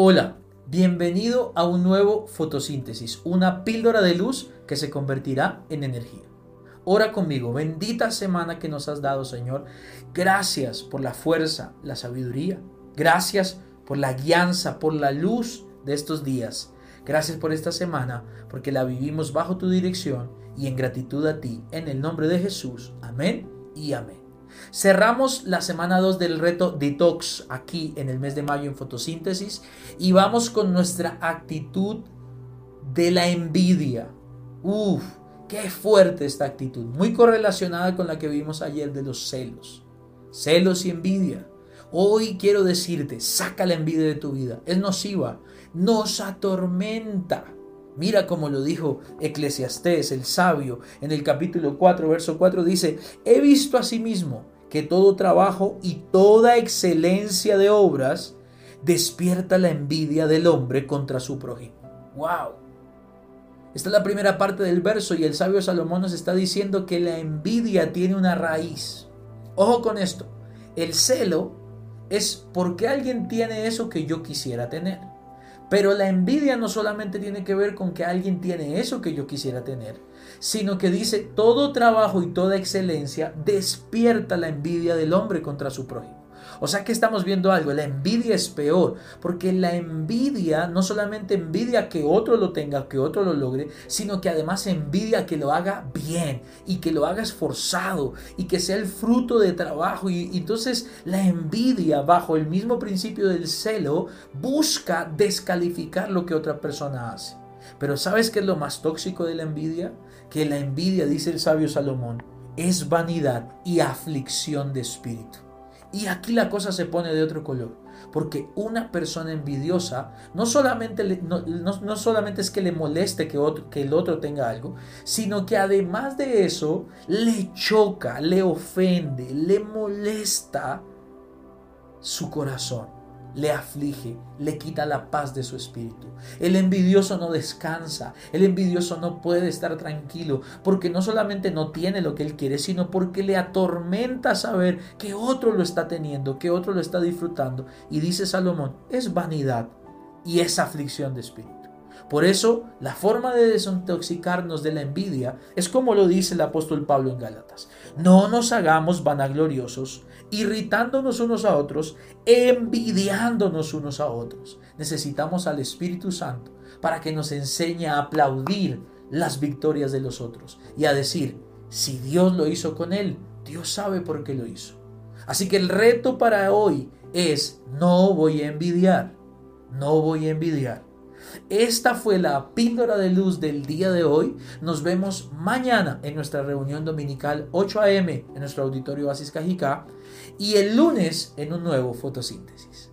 Hola, bienvenido a un nuevo fotosíntesis, una píldora de luz que se convertirá en energía. Ora conmigo, bendita semana que nos has dado, Señor. Gracias por la fuerza, la sabiduría. Gracias por la guianza, por la luz de estos días. Gracias por esta semana, porque la vivimos bajo tu dirección y en gratitud a ti. En el nombre de Jesús. Amén y amén. Cerramos la semana 2 del reto Detox aquí en el mes de mayo en fotosíntesis y vamos con nuestra actitud de la envidia. Uf, qué fuerte esta actitud, muy correlacionada con la que vimos ayer de los celos. Celos y envidia. Hoy quiero decirte, saca la envidia de tu vida. Es nociva, nos atormenta. Mira como lo dijo Eclesiastés, el sabio, en el capítulo 4, verso 4, dice, he visto a sí mismo que todo trabajo y toda excelencia de obras despierta la envidia del hombre contra su prójimo. ¡Wow! Esta es la primera parte del verso y el sabio Salomón nos está diciendo que la envidia tiene una raíz. Ojo con esto, el celo es porque alguien tiene eso que yo quisiera tener. Pero la envidia no solamente tiene que ver con que alguien tiene eso que yo quisiera tener, sino que dice todo trabajo y toda excelencia despierta la envidia del hombre contra su prójimo. O sea que estamos viendo algo, la envidia es peor, porque la envidia no solamente envidia que otro lo tenga, que otro lo logre, sino que además envidia que lo haga bien y que lo haga esforzado y que sea el fruto de trabajo. Y, entonces la envidia, bajo el mismo principio del celo, busca descalificar lo que otra persona hace. Pero ¿sabes qué es lo más tóxico de la envidia? Que la envidia, dice el sabio Salomón, es vanidad y aflicción de espíritu. Y aquí la cosa se pone de otro color. Porque una persona envidiosa no solamente, no, solamente es que le moleste que, otro, que el otro tenga algo, sino que además de eso le choca, le ofende, le molesta su corazón le aflige, le quita la paz de su espíritu. El envidioso no descansa, el envidioso no puede estar tranquilo, porque no solamente no tiene lo que él quiere, sino porque le atormenta saber que otro lo está teniendo, que otro lo está disfrutando. Y dice Salomón, es vanidad y es aflicción de espíritu. Por eso, la forma de desintoxicarnos de la envidia es como lo dice el apóstol Pablo en Gálatas. No nos hagamos vanagloriosos, irritándonos unos a otros, envidiándonos unos a otros. Necesitamos al Espíritu Santo para que nos enseñe a aplaudir las victorias de los otros y a decir, si Dios lo hizo con él, Dios sabe por qué lo hizo. Así que el reto para hoy es, no voy a envidiar, no voy a envidiar. Esta fue la píldora de luz del día de hoy. Nos vemos mañana en nuestra reunión dominical 8 a.m. en nuestro auditorio Basis Cajicá y el lunes en un nuevo fotosíntesis.